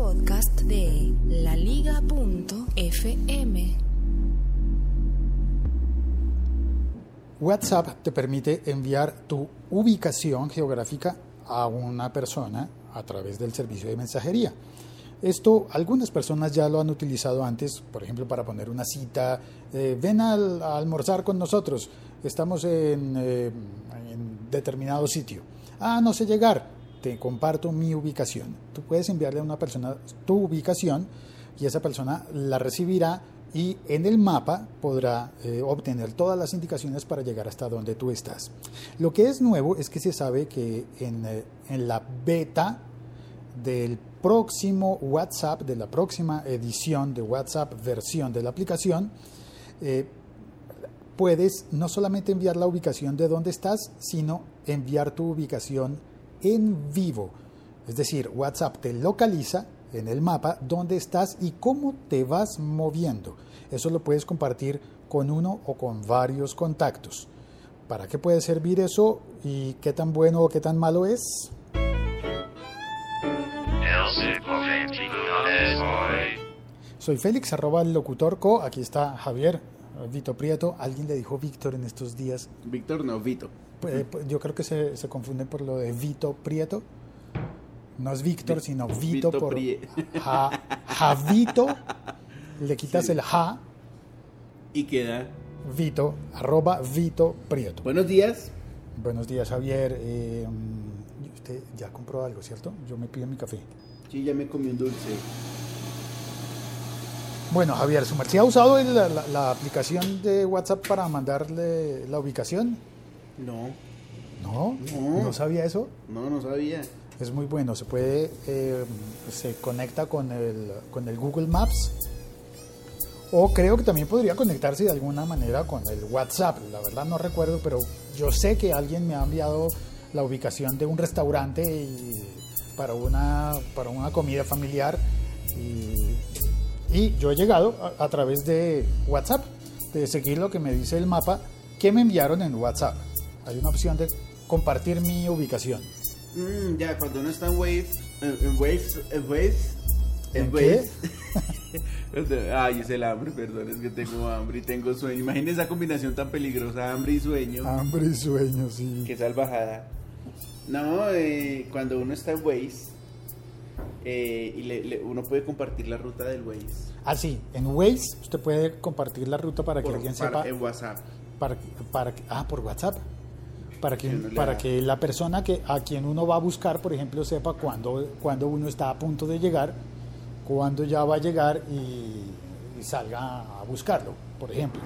podcast de laliga.fm. WhatsApp te permite enviar tu ubicación geográfica a una persona a través del servicio de mensajería. Esto algunas personas ya lo han utilizado antes, por ejemplo, para poner una cita, eh, ven al- a almorzar con nosotros, estamos en, eh, en determinado sitio. Ah, no sé llegar, te comparto mi ubicación. Tú puedes enviarle a una persona tu ubicación y esa persona la recibirá y en el mapa podrá eh, obtener todas las indicaciones para llegar hasta donde tú estás. Lo que es nuevo es que se sabe que en, eh, la beta del próximo WhatsApp, de la próxima edición de WhatsApp versión de la aplicación, eh, puedes no solamente enviar la ubicación de dónde estás, sino enviar tu ubicación en vivo. Es decir, WhatsApp te localiza en el mapa dónde estás y cómo te vas moviendo. Eso lo puedes compartir con uno o con varios contactos. ¿Para qué puede servir eso y qué tan bueno o qué tan malo es? Soy Félix, arroba el locutor co. Aquí está Javier, Vito Prieto. Alguien le dijo Víctor en estos días. Víctor no, Vito. Pues, pues, yo creo que se, se confunde por lo de Vito Prieto. No es Víctor, sino Vito, Vito por ja, Javito. Le quitas el ja, Y queda. Vito, arroba Vito Prieto. Buenos días. Buenos días, Javier. Eh, usted ya compró algo, ¿cierto? Yo me pido mi café. Sí, ya me comí un dulce. Bueno, Javier, ¿su merced ha usado la- la aplicación de WhatsApp para mandarle la ubicación? No, No, No. no sabía eso. no, no sabía. Es muy bueno, se puede, eh, se conecta con el, con el Google Maps o creo que también podría conectarse de alguna manera con el WhatsApp. La verdad no recuerdo, pero yo sé que alguien me ha enviado la ubicación de un restaurante y para una, para una comida familiar y, y yo he llegado a, a través de WhatsApp, de seguir lo que me dice el mapa que me enviaron en WhatsApp. Hay una opción de compartir mi ubicación. Mm, ya, cuando uno está en Wave. En, en Waves. En Waves. ¿En? Waves. Ay, es el hambre, perdón, es que tengo hambre y tengo sueño. Imagínense esa combinación tan peligrosa, hambre y sueño. Hambre y sueño, sí. Qué salvajada. No, eh, cuando uno está en Waze eh, y le- le- uno puede compartir la ruta del Waze Ah, sí, en Waze usted puede compartir la ruta para que alguien para- sepa. en WhatsApp. Para, para, ah, por WhatsApp. Para que, para que la persona que, a quien uno va a buscar, por ejemplo, sepa cuándo, cuándo uno está a punto de llegar, cuándo ya va a llegar y, y salga a buscarlo, por ejemplo.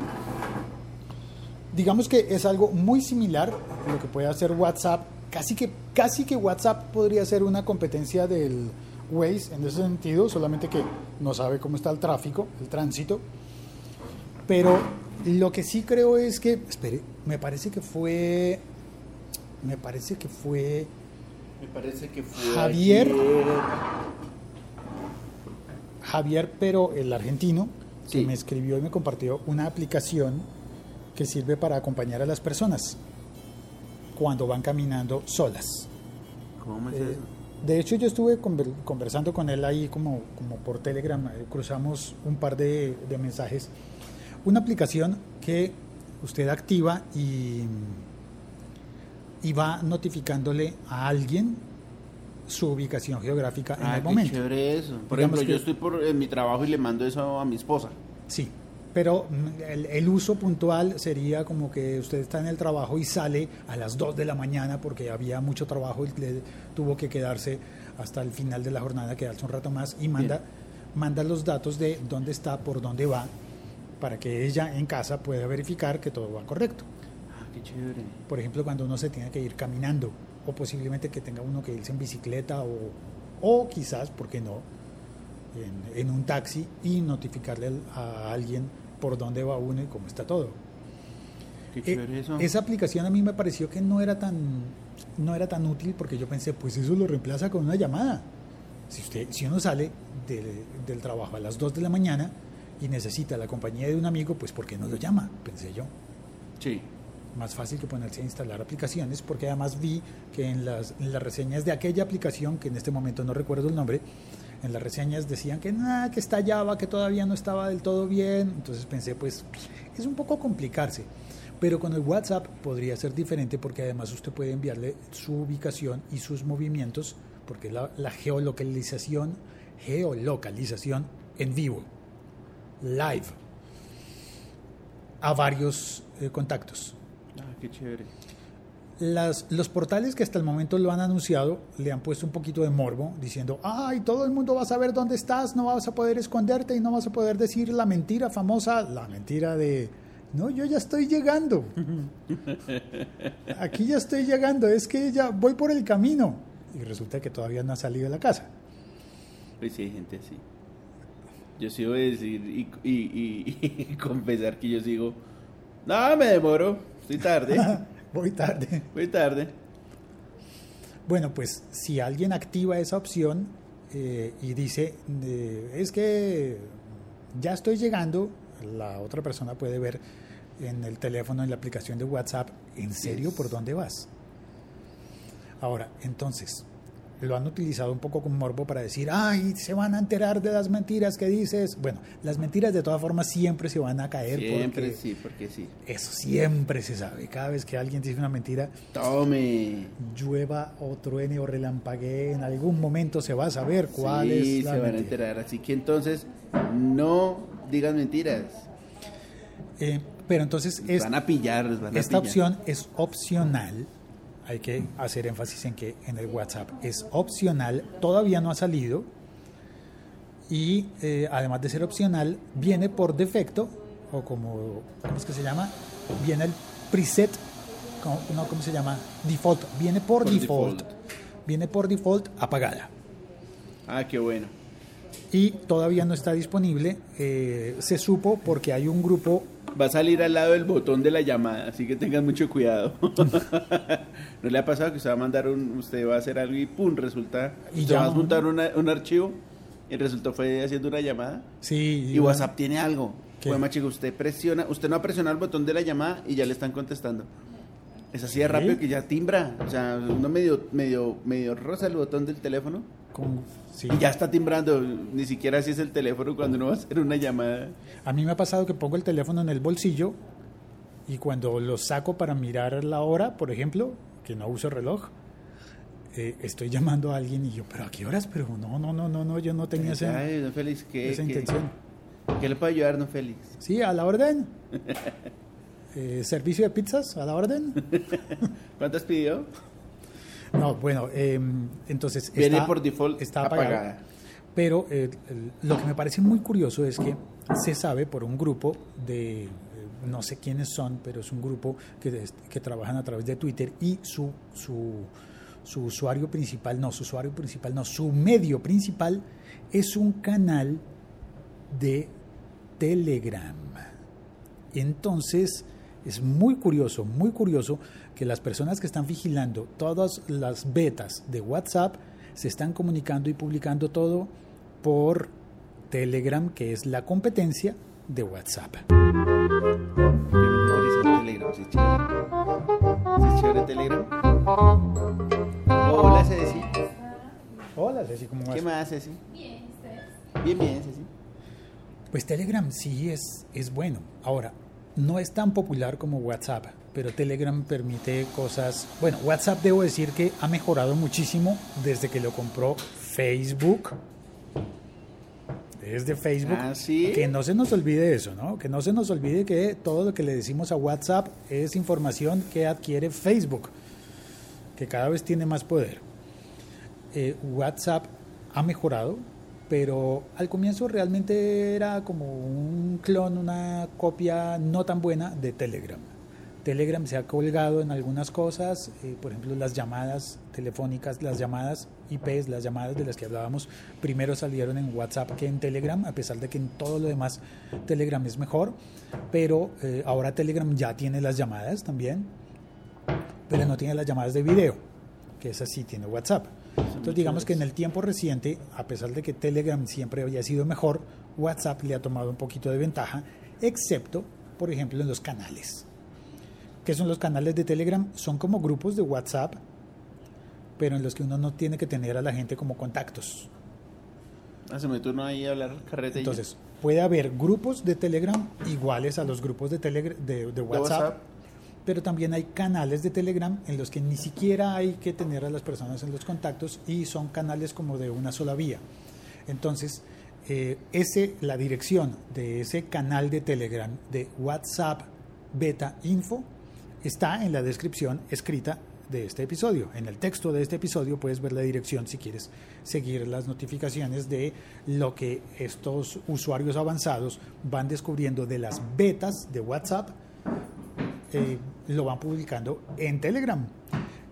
Digamos que es algo muy similar a lo que puede hacer WhatsApp. Casi que, casi que WhatsApp podría ser una competencia del Waze en ese sentido, solamente que no sabe cómo está el tráfico, el tránsito. Pero lo que sí creo es que, espere, me parece que fue, me parece que fue Me parece que fue. Javier. ayer. Javier, pero el argentino, que me escribió y me compartió una aplicación que sirve para acompañar a las personas cuando van caminando solas. ¿Cómo es Eh, eso? de hecho, yo estuve conver- conversando con él ahí como, como por Telegram, eh, cruzamos un par de, de mensajes. Una aplicación que usted activa y, y va notificándole a alguien su ubicación geográfica en Ah, el qué momento. chévere eso. Por Digamos ejemplo, que- yo estoy por en mi trabajo y le mando eso a mi esposa. Sí, pero mm, el, el uso puntual sería como que usted está en el trabajo y sale a las 2 de la mañana porque había mucho trabajo y le tuvo que quedarse hasta el final de la jornada, quedarse un rato más y manda, manda los datos de dónde está, por dónde va, para que ella en casa pueda verificar que todo va correcto. Qué chévere. Por ejemplo, cuando uno se tiene que ir caminando o posiblemente que tenga uno que irse en bicicleta o, o quizás, ¿por qué no?, en, en un taxi y notificarle a alguien por dónde va uno y cómo está todo. Qué Eh, chévere eso. esa aplicación a mí me pareció que no era tan no era tan útil porque yo pensé, pues eso lo reemplaza con una llamada. Si usted si uno sale de- del trabajo a las 2 de la mañana y necesita la compañía de un amigo, pues ¿por qué no lo llama? Pensé yo Sí. Más fácil que ponerse a instalar aplicaciones, porque además vi que en las, en las reseñas de aquella aplicación, que en este momento no recuerdo el nombre, en las reseñas decían que nada, que que todavía no estaba del todo bien. Entonces pensé, pues es un poco complicarse. Pero con el WhatsApp podría ser diferente porque además usted puede enviarle su ubicación y sus movimientos, porque la, la geolocalización, geolocalización en vivo, live, a varios eh, contactos. Ah, qué chévere. Las, los portales que hasta el momento lo han anunciado le han puesto un poquito de morbo diciendo, ay, todo el mundo va a saber dónde estás, no vas a poder esconderte y no vas a poder decir la mentira famosa, la mentira de, no, yo ya estoy llegando. Aquí ya estoy llegando, es que ya voy por el camino. Y resulta que todavía no ha salido de la casa. Pues sí, hay gente así. Yo sigo decir y, y, y- y confesar que yo sigo, no, me demoro, estoy tarde, voy tarde. voy tarde. Bueno, pues si alguien activa esa opción eh, y dice, eh, es que ya estoy llegando, la otra persona puede ver en el teléfono, en la aplicación de WhatsApp, ¿en serio por dónde vas? Ahora, entonces, lo han utilizado un poco con morbo para decir, ay, se van a enterar de las mentiras que dices. Bueno, las mentiras de todas formas siempre se van a caer Siempre porque sí, porque sí. eso siempre se sabe. Cada vez que alguien dice una mentira, Tome. llueva o truene o relampaguee, en algún momento se va a saber cuál sí, es la se van a enterar. Así que entonces, no digan mentiras. Eh, pero entonces es- van a pillar, les van a esta pillar. opción es opcional. Hay que hacer énfasis en que en el WhatsApp es opcional, todavía no ha salido. Y eh, además de ser opcional, viene por defecto, o como, ¿cómo es que se llama? Viene el preset, ¿cómo, no, ¿cómo se llama? Default, viene por, Por default, default. viene por default apagada. Ah, qué bueno. Y todavía no está disponible. eh, se supo porque hay un grupo, Va a salir al lado del botón de la llamada, así que tengan mucho cuidado. ¿No le ha pasado que usted va a mandar un, usted va a hacer algo y pum, resulta, Y usted va a montar una- un archivo y resultó fue haciendo una llamada sí, y WhatsApp tiene algo. Chico, usted presiona, usted no ha presionado el botón de la llamada y ya le están contestando. Es así de ¿Sí? rápido que ya timbra, o sea, uno medio, medio, medio rosa el botón del teléfono sí. y ya está timbrando, ni siquiera así es el teléfono cuando uno va a hacer una llamada. A mí me ha pasado que pongo el teléfono en el bolsillo y cuando lo saco para mirar la hora, por ejemplo, que no uso reloj, eh, estoy llamando a alguien y yo, pero ¿a qué horas? Pero no, no, no, no, no, yo no tenía esa, Ay, don Félix, ¿qué, esa qué- intención. ¿Qué le puede ayudar, don Félix? Sí, a la orden. Eh, Servicio de pizzas, a la orden. ¿Cuántas pidió? No, bueno, eh, entonces Viene está- por default está apagada. Pero eh, lo que me parece muy curioso es que se sabe por un grupo de, eh, no sé quiénes son, pero es un grupo que, que trabajan a través de Twitter y su, su, su usuario principal, no, su usuario principal, no, su medio principal es un canal de Telegram. Entonces, es muy curioso, muy curioso que las personas que están vigilando todas las betas de WhatsApp se están comunicando y publicando todo por Telegram, que es la competencia de WhatsApp. Telegram. Hola, Ceci. Hola, Ceci, ¿cómo vas? ¿Qué más, Ceci? Bien, ¿ustedes? Bien, bien, Ceci. Pues Telegram sí es, es bueno. Ahora, no es tan popular como WhatsApp, pero Telegram permite cosas... Bueno, WhatsApp debo decir que ha mejorado muchísimo desde que lo compró Facebook. Desde Facebook. Ah, ¿sí? Que no se nos olvide eso, ¿no? Que no se nos olvide que todo lo que le decimos a WhatsApp es información que adquiere Facebook, que cada vez tiene más poder. Eh, WhatsApp ha mejorado, pero al comienzo realmente era como un clon, una copia no tan buena de Telegram. Telegram se ha colgado en algunas cosas, eh, por ejemplo las llamadas telefónicas, las llamadas IPs, las llamadas de las que hablábamos, primero salieron en WhatsApp que en Telegram, a pesar de que en todo lo demás Telegram es mejor, pero eh, ahora Telegram ya tiene las llamadas también, pero no tiene las llamadas de video, que esa sí tiene WhatsApp. Entonces digamos que en el tiempo reciente, a pesar de que Telegram siempre había sido mejor, WhatsApp le ha tomado un poquito de ventaja, excepto, por ejemplo, en los canales. ¿Qué son los canales de Telegram? Son como grupos de WhatsApp, pero en los que uno no tiene que tener a la gente como contactos. Haceme turno ahí a hablar ya. Entonces, puede haber grupos de Telegram iguales a los grupos de, Telegra- de, de WhatsApp, WhatsApp. Pero también hay canales de Telegram en los que ni siquiera hay que tener a las personas en los contactos y son canales como de una sola vía. Entonces, eh, ese, la dirección de ese canal de Telegram de WhatsApp Beta Info está en la descripción escrita de este episodio. En el texto de este episodio puedes ver la dirección si quieres seguir las notificaciones de lo que estos usuarios avanzados van descubriendo de las betas de WhatsApp eh, lo van publicando en Telegram.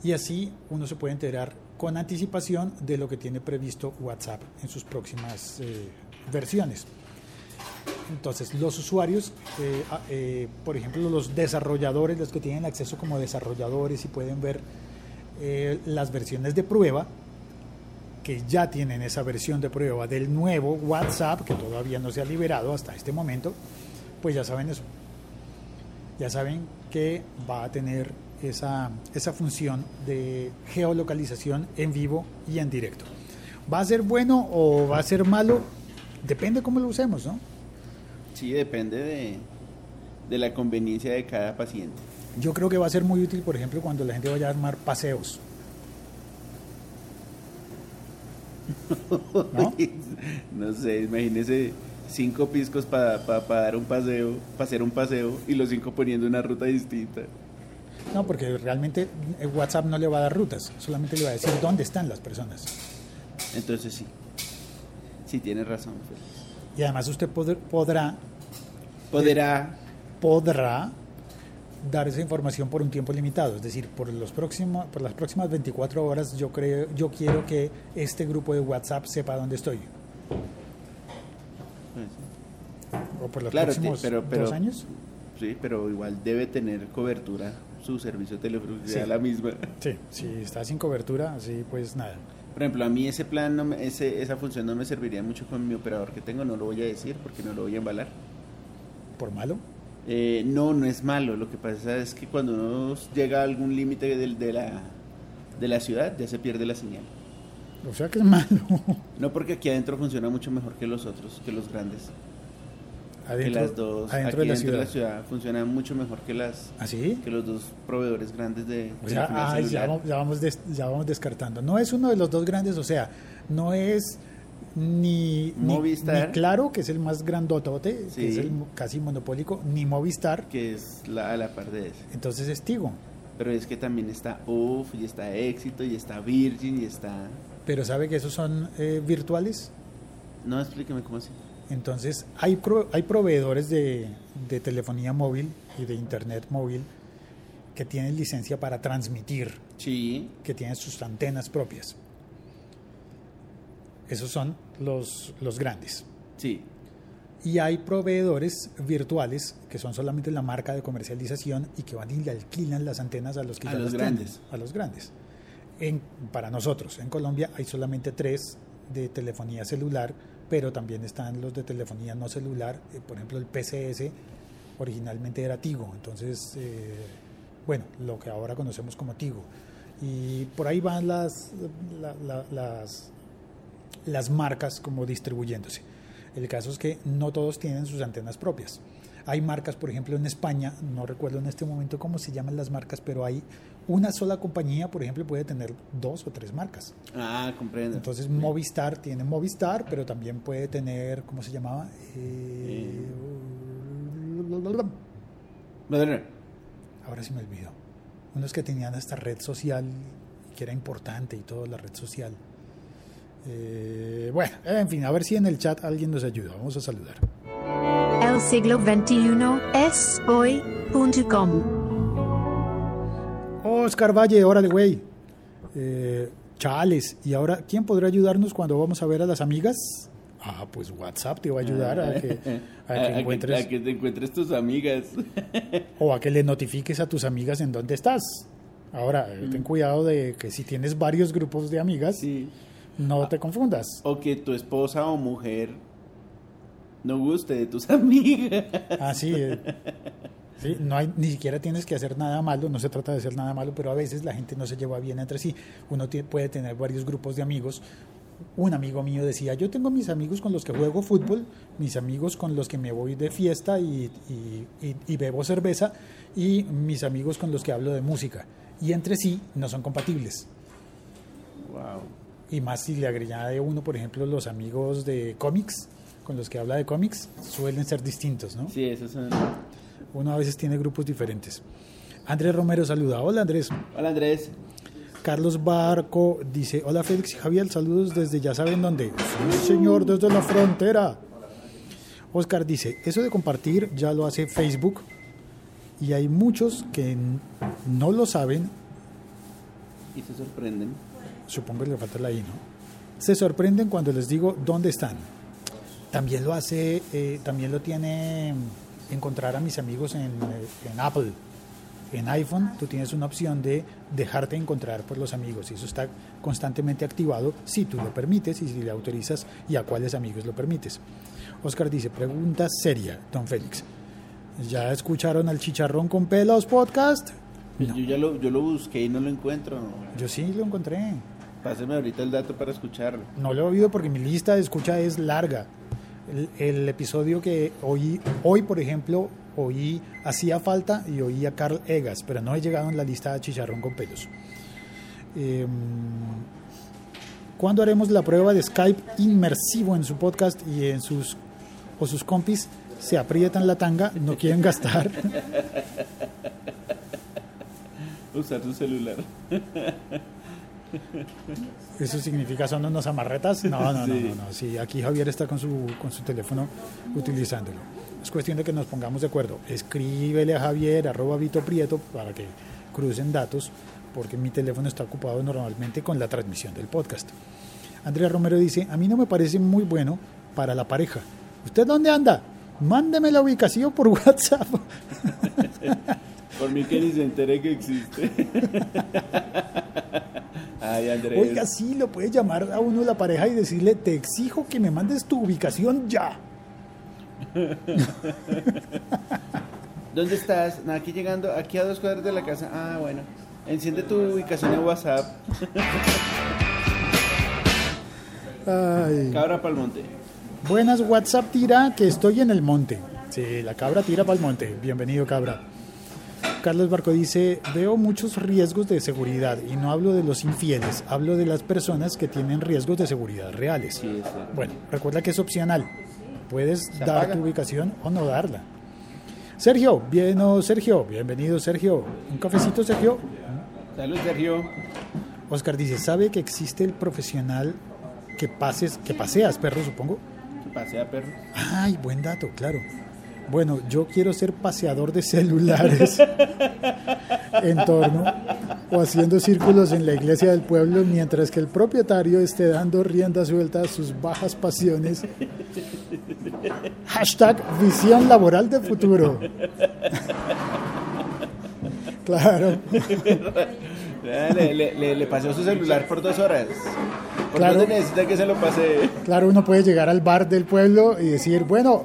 Y así uno se puede enterar con anticipación de lo que tiene previsto WhatsApp en sus próximas eh, versiones. Entonces, los usuarios, eh, a- eh, por ejemplo, los desarrolladores, los que tienen acceso como desarrolladores y pueden ver las versiones de prueba, que ya tienen esa versión de prueba del nuevo WhatsApp, que todavía no se ha liberado hasta este momento, pues ya saben eso. Ya saben que va a tener esa, esa función de geolocalización en vivo y en directo. ¿Va a ser bueno o va a ser malo? Depende cómo lo usemos, ¿no? Sí, depende de, de la conveniencia de cada paciente. Yo creo que va a ser muy útil, por ejemplo, cuando la gente vaya a armar paseos. ¿No? No sé, imagínese cinco piscos para dar un paseo, para hacer un paseo y los cinco poniendo una ruta distinta. No, porque realmente el WhatsApp no le va a dar rutas, solamente le va a decir dónde están las personas. Entonces sí, sí tienes razón. Félix. Y además usted pod- podrá, Podrá, podrá dar esa información por un tiempo limitado, es decir, por los próximos, por las próximas 24 horas yo creo, yo quiero que este grupo de WhatsApp sepa dónde estoy. O por los Claro, próximos sí, pero- pero- dos años. sí, pero igual debe tener cobertura su servicio telefónico, Sí. sea la misma. Sí, si está sin cobertura, así pues nada. Por ejemplo, a mí ese plan, no me- ese, esa función no me serviría mucho con mi operador que tengo, no lo voy a decir porque no lo voy a embalar. Por malo. Eh, no, no es malo. Lo que pasa es que cuando uno llega a algún límite del- de, la, de la ciudad, ya se pierde la señal. O sea que es malo. No porque aquí adentro funciona mucho mejor que los otros, que los grandes. Que Adentro, las dos, adentro aquí de la dentro ciudad. de la ciudad funcionan mucho mejor que las ¿Ah, que los dos proveedores grandes de O sea, ay, ya, vamos, ya, vamos des- ya vamos descartando. No es uno de los dos grandes, o sea, no es ni, Movistar. ni Claro, que es el más grandotote, Sí. que es el casi monopólico, ni Movistar, que es la, a la par de ese. entonces es Tigo. Pero es que también está UF, y está Éxito, y está Virgin, y está... Pero sabe que esos son eh, virtuales. No, explíqueme cómo así. Entonces, hay, pro- hay proveedores de, de telefonía móvil y de internet móvil que tienen licencia para transmitir, Sí, que tienen sus antenas propias. Esos son los, los grandes. sí. Y hay proveedores virtuales que son solamente la marca de comercialización y que van y le alquilan las antenas a los que A ya los las tienen, grandes. a los grandes. En, para nosotros, en Colombia hay solamente tres de telefonía celular, pero también están los de telefonía no celular. Eh, por ejemplo, el PCS originalmente era Tigo, entonces, eh, bueno, lo que ahora conocemos como Tigo. Y por ahí van las, la- la- las, las marcas como distribuyéndose. El caso es que no todos tienen sus antenas propias. Hay marcas, por ejemplo, en España, no recuerdo en este momento cómo se llaman las marcas, pero hay una sola compañía, por ejemplo, puede tener dos o tres marcas. Ah, comprendo. Entonces Movistar tiene Movistar, pero también puede tener, ¿cómo se llamaba? Eh, Bueno, Ahora sí me olvidó. Unos que tenían esta red social, que era importante y todo, la red social. Eh, bueno, en fin, a ver si en el chat alguien nos ayuda. Vamos a saludar. El siglo XXI es hoy.com. Oscar Valle, órale, güey. Eh, chales, ¿y ahora quién podrá ayudarnos cuando vamos a ver a las amigas? Ah, pues WhatsApp te va a ayudar a que, a que encuentres a que te encuentres tus amigas. o a que le notifiques a tus amigas en dónde estás. Ahora, eh, ten cuidado de que si tienes varios grupos de amigas, Sí. no te confundas. O que tu esposa o mujer no guste de tus amigas. Así es. Sí, no hay, ni siquiera tienes que hacer nada malo, no se trata de hacer nada malo, pero a veces la gente no se lleva bien entre sí. Uno puede tener varios grupos de amigos, un amigo mío decía, yo tengo mis amigos con los que juego fútbol, mis amigos con los que me voy de fiesta y, y- y- y bebo cerveza, y mis amigos con los que hablo de música. Y entre sí no son compatibles. Wow. Y más si le añade uno, por ejemplo, los amigos de cómics, con los que habla de cómics, suelen ser distintos, ¿no? Sí, esos son. Uno a veces tiene grupos diferentes. Andrés Romero saluda. Hola Andrés. Hola Andrés. Carlos Barco dice, hola Félix y Javier, saludos desde ya saben dónde. Sí, señor, desde la frontera. Oscar dice, eso de compartir ya lo hace Facebook y hay muchos que no lo saben, Y se sorprenden. supongo que le falta la I, ¿no? Se sorprenden cuando les digo dónde están. También lo hace, eh, también lo tiene encontrar a mis amigos en, eh, en Apple. En iPhone tú tienes una opción de dejarte encontrar por los amigos y eso está constantemente activado si tú lo permites y si le autorizas y a cuáles amigos lo permites. Oscar dice, pregunta seria, don Félix. ¿Ya escucharon al chicharrón con pelos podcast? No. Yo ya lo, yo lo busqué y no lo encuentro. Yo sí lo encontré. Páseme ahorita el dato para escucharlo. No lo he oído porque mi lista de escucha es larga. El, el episodio que oí hoy, por ejemplo, oí Hacía Falta y oí a Carl Egas, pero no he llegado en la lista de Chicharrón con pelos. Eh, ¿Cuándo haremos la prueba de Skype inmersivo en su podcast y en sus o sus compis se aprietan la tanga, no quieren gastar? Usar su celular. ¿Eso significa son unos amarretas? No, no, no, no, no. Sí, aquí Javier está con su, con su teléfono utilizándolo. Es cuestión de que nos pongamos de acuerdo. Escríbele a Javier, arroba Vito Prieto, para que crucen datos, porque mi teléfono está ocupado normalmente con la transmisión del podcast. Andrea Romero dice, a mí no me parece muy bueno para la pareja. ¿Usted dónde anda? Mándeme la ubicación por WhatsApp. Por mí que ni se entere que existe. Ay, Andrés. Oiga, sí, lo puede llamar a uno la pareja y decirle, te exijo que me mandes tu ubicación ya. ¿Dónde estás? No, aquí llegando, aquí a dos cuadras de la casa. Ah, bueno. Enciende tu ubicación en WhatsApp. Ay. Cabra Palmonte. Buenas, WhatsApp tira que estoy en el monte. Sí, la cabra tira para el monte. Bienvenido, cabra. Carlos Barco dice, veo muchos riesgos de seguridad y no hablo de los infieles, hablo de las personas que tienen riesgos de seguridad reales. Sí. Bueno, recuerda que es opcional. Puedes dar apaga. tu ubicación o no darla. Sergio, bien, oh, Sergio, bienvenido Sergio. ¿Un cafecito, Sergio? Salud, Sergio. Oscar dice, ¿sabe que existe el profesional que pases, que paseas perros, supongo? Que pasea perro. Ay, buen dato, claro. Bueno, yo quiero ser paseador de celulares en torno o haciendo círculos en la iglesia del pueblo mientras que el propietario esté dando rienda suelta a sus bajas pasiones. Hashtag visión laboral de futuro. Claro, Ah, Le, le, le, pasó su celular por dos horas. ¿Por Claro. necesita que se lo pase? claro, uno puede llegar al bar del pueblo y decir, bueno,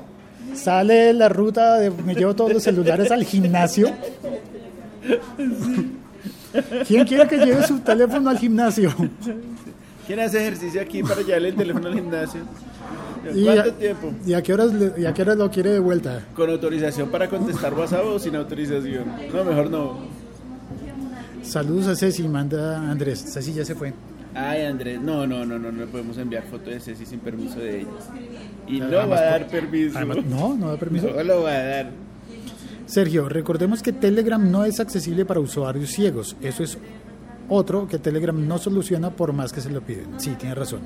sale la ruta de me llevo todos los celulares al gimnasio. ¿Quién quiere que lleve su teléfono al gimnasio? ¿Quién hace ejercicio aquí para llevarle el teléfono al gimnasio? Y ¿Cuánto a, tiempo? ¿Y a qué horas, le- y a qué horas lo quiere de vuelta? ¿Con autorización para contestar WhatsApp o sin autorización? No, mejor no. Saludos a Ceci, manda Andrés. Ceci ya se fue. Ay, Andrés, no, no, no, no, no le podemos enviar foto de Ceci sin permiso de ella. Y no Además, va a dar permiso. Además, no, no da permiso. No lo va a dar. Sergio, recordemos que Telegram no es accesible para usuarios ciegos. Eso es otro que Telegram no soluciona por más que se lo piden. Sí, tiene razón.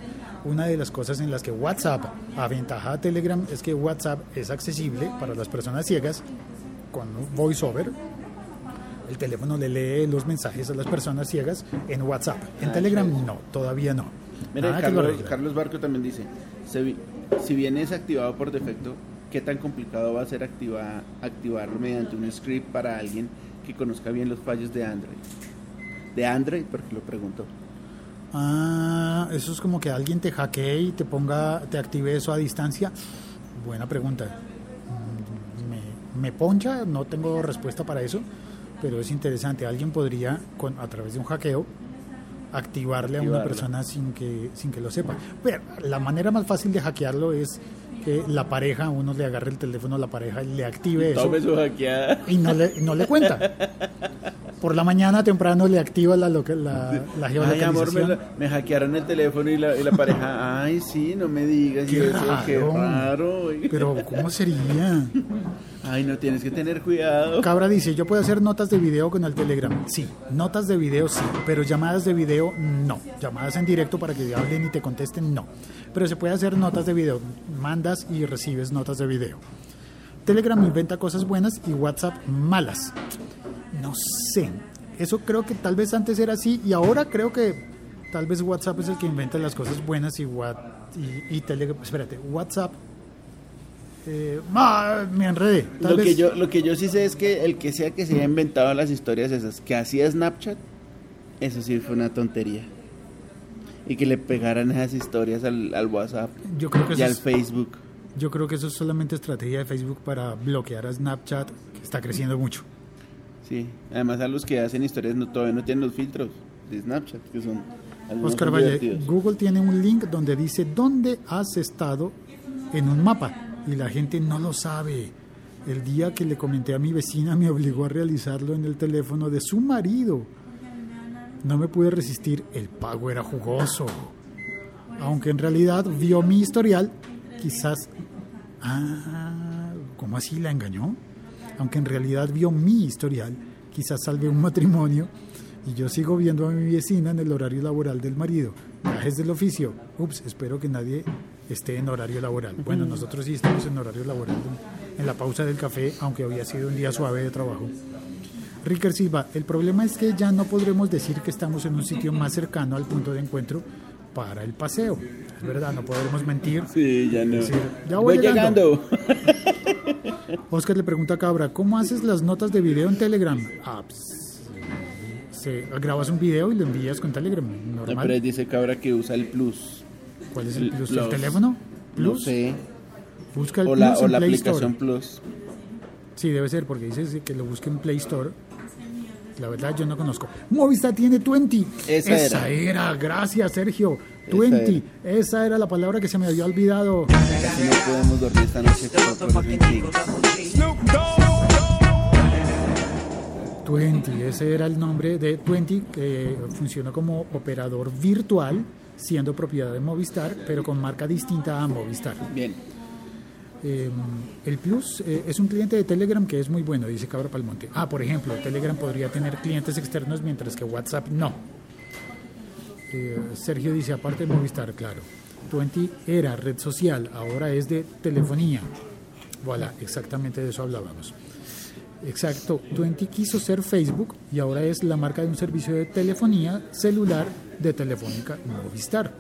Una de las cosas en las que WhatsApp aventaja a Telegram es que WhatsApp es accesible para las personas ciegas con VoiceOver. El teléfono le lee los mensajes a las personas ciegas en WhatsApp. En Ah, Telegram no, todavía no. Mira, Carlos. Carlos Barco también dice, "Se vi- si bien es activado por defecto, ¿qué tan complicado va a ser activa- activarlo mediante un script para alguien que conozca bien los fallos de Android? De Android, porque lo pregunto. Ah, eso es como que alguien te hackee y te ponga, te active eso a distancia. Buena pregunta. Mm, Me, me poncha, no tengo respuesta para eso, pero es interesante. Alguien podría, con, a través de un hackeo, activarle a una persona sin que, sin que lo sepa. Pero la manera más fácil de hackearlo es que la pareja, uno le agarre el teléfono a la pareja y le active eso Tome su hackeada. y no le, y no le cuenta. Por la mañana temprano le activa la, la, la Ay, geolocalización. amor, me, la- me hackearon el teléfono y la, y la pareja, ay, sí, no me digas. Qué eso, qué raro. oye. Pero ¿cómo sería? Ay, no tienes que tener cuidado. Cabra dice, yo puedo hacer notas de video con el Telegram. Sí, notas de video sí, pero llamadas de video no. Llamadas en directo para que hablen y te contesten no. Pero se puede hacer notas de video. Mandas y recibes notas de video. Telegram inventa cosas buenas y WhatsApp malas. No sé. Eso creo que tal vez antes era así y ahora creo que tal vez WhatsApp es el que inventa las cosas buenas y, What, y, y Telegram... Espérate, WhatsApp... eh, ah, me enredé. Tal Lo que, yo, lo que yo sí sé es que el que sea que se haya inventado las historias esas que hacía Snapchat, eso sí fue una tontería. Y que le pegaran esas historias al, al WhatsApp Yo creo que y al es- Facebook. Yo creo que eso es solamente estrategia de Facebook para bloquear a Snapchat, que está creciendo mucho. Sí, además a los que hacen historias no, todavía no tienen los filtros de Snapchat, que son Oscar Valle, divertidos. Google tiene un link donde dice dónde has estado en un mapa y la gente no lo sabe. El día que le comenté a mi vecina me obligó a realizarlo en el teléfono de su marido. No me pude resistir, el pago era jugoso. Aunque en realidad vio mi historial, quizás... Ah, ¿cómo así la engañó? Aunque en realidad vio mi historial, quizás salve un matrimonio y yo sigo viendo a mi vecina en el horario laboral del marido. Gajes del oficio. Ups, espero que nadie esté en horario laboral. Bueno, nosotros sí estamos en horario laboral en la pausa del café, aunque había sido un día suave de trabajo. Ricker Silva, el problema es que ya no podremos decir que estamos en un sitio más cercano al punto de encuentro para el paseo. Es verdad, no podremos mentir. Sí, ya no. Sí, ya voy voy llegando. Oscar le pregunta a Cabra, ¿cómo haces las notas de video en Telegram? Ah, pues, se- grabas un video y lo envías con Telegram, No, normal. pero dice Cabra que usa el Plus. ¿Cuál es el plus? ¿El teléfono? No ¿Plus? sé. Busca el O la, Plus o en la Play aplicación Store. Plus. Sí, debe ser, porque dice que lo busque en Play Store. La verdad, yo no conozco. Movistar tiene 20. Esa era. Gracias, Sergio. Esa 20. Esa era la palabra que se me había olvidado. Casi no podemos dormir esta noche. 20, ese era el nombre de 20, que funcionó como operador virtual, siendo propiedad de Movistar, pero con marca distinta a Movistar. Bien. Eh, el Plus eh, es un cliente de Telegram que es muy bueno, dice Cabra Palmonte. Ah, por ejemplo, Telegram podría tener clientes externos mientras que WhatsApp no. Eh, Sergio dice, aparte de Movistar, claro. 20 era red social, ahora es de telefonía. Voilà, exactamente de eso hablábamos. Exacto, 20 quiso ser Facebook y ahora es la marca de un servicio de telefonía celular de Telefónica Movistar.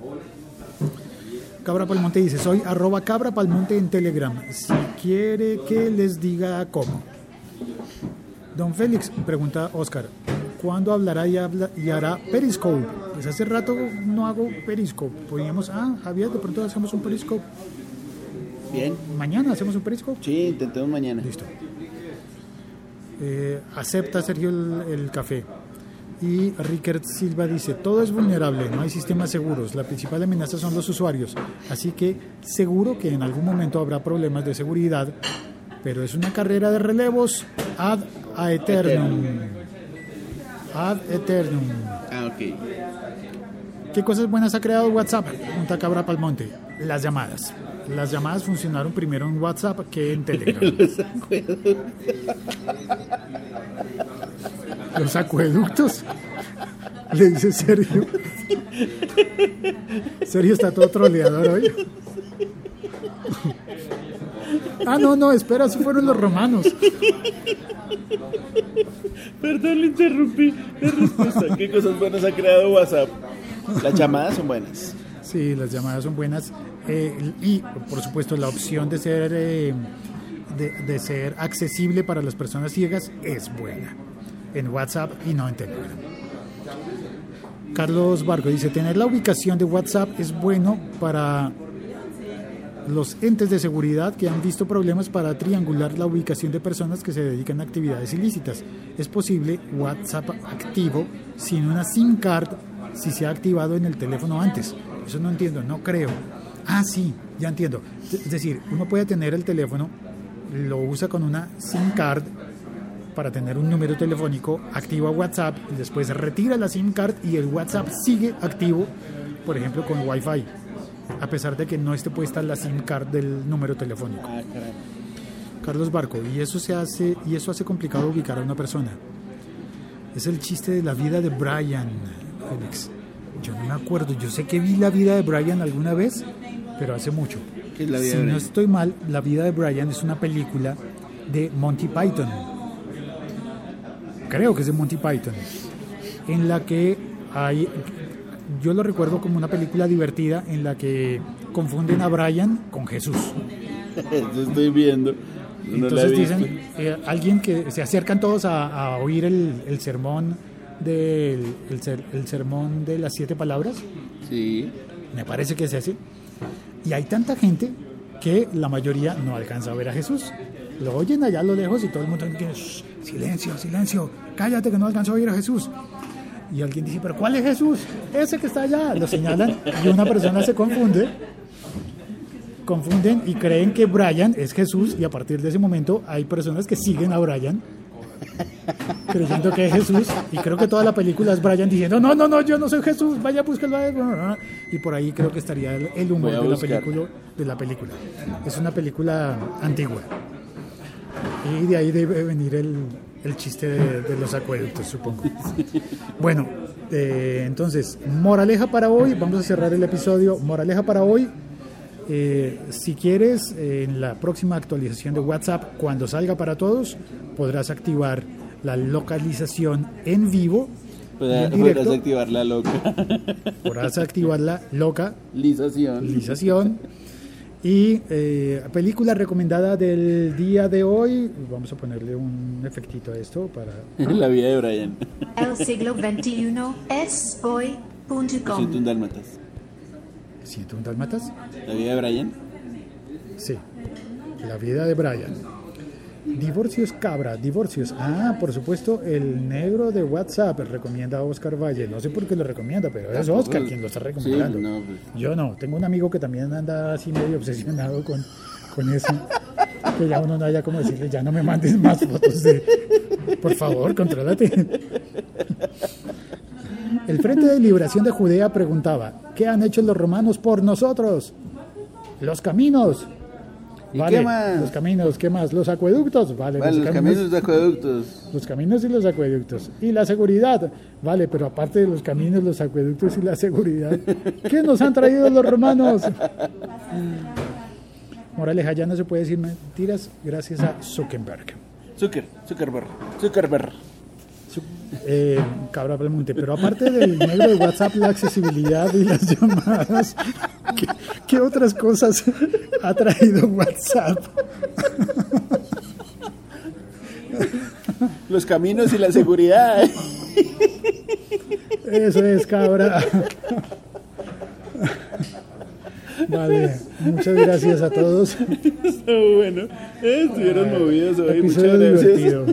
Cabra Palmonte dice, soy arroba Cabra Palmonte en Telegram. Si quiere que les diga cómo. Don Félix, pregunta Oscar, ¿cuándo hablará y, habla, y hará Periscope? Pues hace rato no hago Periscope. Podríamos, ah, Javier, de pronto hacemos un Periscope. Bien. Mañana hacemos un Periscope. Sí, intentemos mañana. Listo. Eh, acepta Sergio el, el café. Y Rickert Silva dice, todo es vulnerable, no hay sistemas seguros, la principal amenaza son los usuarios, así que seguro que en algún momento habrá problemas de seguridad, pero es una carrera de relevos ad aeternum. Ad eternum. Ah, ok. ¿Qué cosas buenas ha creado WhatsApp? Pregunta Cabra Palmonte. Las llamadas. Las llamadas funcionaron primero en WhatsApp que en Telegram. Los acueductos. Le dice Sergio. Sergio está todo troleador hoy. Ah, no, no, espera, esos fueron los romanos. Perdón, le interrumpí. La respuesta. ¿Qué cosas buenas ha creado WhatsApp? Las llamadas son buenas. Sí, las llamadas son buenas. Eh, y, por supuesto, la opción de ser, eh, de, de ser accesible para las personas ciegas es buena. En WhatsApp y no en Telegram. Carlos Vargo dice, tener la ubicación de WhatsApp es bueno para los entes de seguridad que han visto problemas para triangular la ubicación de personas que se dedican a actividades ilícitas. Es posible WhatsApp activo sin una SIM card si se ha activado en el teléfono antes. Eso no entiendo, no creo. Ah, sí, ya entiendo. Es decir, uno puede tener el teléfono, lo usa con una SIM card para tener un número telefónico, activa WhatsApp y después retira la SIM card y el WhatsApp sigue activo, por ejemplo, con Wi-Fi, a pesar de que no esté puesta la SIM card del número telefónico. Ah. Carlos Barco, y eso se hace y eso hace complicado ubicar a una persona. Es el chiste de la vida de Brian, Félix. Yo no me acuerdo, yo sé que vi la vida de Brian alguna vez, pero hace mucho. ¿Qué es la vida si de no estoy mal, La vida de Brian es una película de Monty Python. Creo que es de Monty Python. En la que hay. Yo lo recuerdo como una película divertida en la que confunden a Brian con Jesús. Eso estoy viendo. No Entonces dicen, eh, alguien que se acercan todos a, a oír el, el sermón del el, ser- el sermón de las siete palabras, Sí. me parece que es ese, y hay tanta gente que la mayoría no alcanza a ver a Jesús. Lo oyen allá a lo lejos y todo el mundo "Shh, silencio, silencio, cállate que no alcanzo a oír a Jesús. Y alguien dice, pero ¿cuál es Jesús? Ese que está allá. Lo señalan y una persona se confunde confunden y creen que Brian es Jesús y a partir de ese momento hay personas que siguen a Brian creyendo que es Jesús y creo que toda la película es Brian diciendo no, no, no, yo no soy Jesús, vaya búsquelo y por ahí creo que estaría el, humor de la, película, de la película. Es una película antigua y de ahí debe venir el, el chiste de, de los acueductos, supongo. Bueno, eh, entonces, moraleja para hoy, vamos a cerrar el episodio. Moraleja para hoy, eh, si quieres, eh, en la próxima actualización de WhatsApp, cuando salga para todos, podrás activar la localización en vivo Podrás en directo. podrás activar la loca. Podrás activar la Lización. localización. Y eh, película recomendada del día de hoy, vamos a ponerle un efectito a esto para... la vida de Brian. El siglo XXI es hoy.com. 101 dálmatas. ¿Siento un dalmatas? La vida de Brian. Sí, la vida de Brian. Divorcios Cabra, divorcios. Ah, por supuesto, el negro de WhatsApp recomienda a Oscar Valle. No sé por qué lo recomienda, pero es Oscar quien lo está recomendando. Sí, no, pues. Yo no, tengo un amigo que también anda así medio obsesionado con, con eso. Que ya uno no haya como decirle, ya no me mandes más fotos de... Por favor, contrólate. El Frente de Liberación de Judea preguntaba, ¿qué han hecho los romanos por nosotros? Los caminos. ¿Y Vale, qué más? Los caminos, ¿qué más? Los acueductos, vale. Vale, los caminos de acueductos. los caminos y los acueductos. Y la seguridad, vale, pero aparte de los caminos, los acueductos y la seguridad, ¿qué nos han traído los romanos? Moraleja, ya no se puede decir mentiras gracias a Zuckerberg. Zucker, Zuckerberg, Zuckerberg. Eh, cabra pregunte, pero aparte del negro de WhatsApp, la accesibilidad y las llamadas, ¿qué, qué otras cosas ha traído WhatsApp? Los caminos y la seguridad. Eso es, cabra. Vale, muchas gracias a todos. Estuvo bueno. Estuvieron movidos hoy. Muchas gracias. divertido.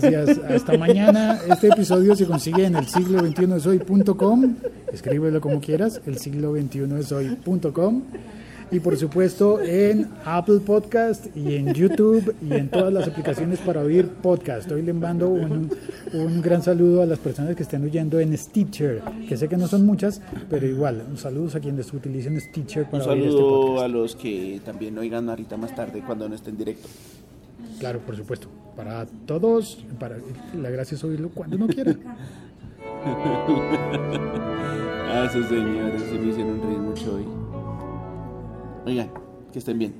Gracias. Hasta mañana. Este episodio se consigue en el siglo 21 es hoy.com. Escríbelo como quieras. El siglo 21 es hoy.com. Y por supuesto en Apple Podcast y en YouTube y en todas las aplicaciones para oír podcast. Hoy le mando un, un gran saludo a las personas que estén oyendo en Stitcher, que sé que no son muchas, pero igual, un saludo a quienes utilicen Stitcher Un para oír este saludo podcast. a los que también oigan ahorita más tarde cuando no esté en directo. Claro, por supuesto. Para todos, para la gracia es oírlo cuando uno quiera. Ah, esos señores sí me hicieron reír mucho hoy. Oigan, que estén bien.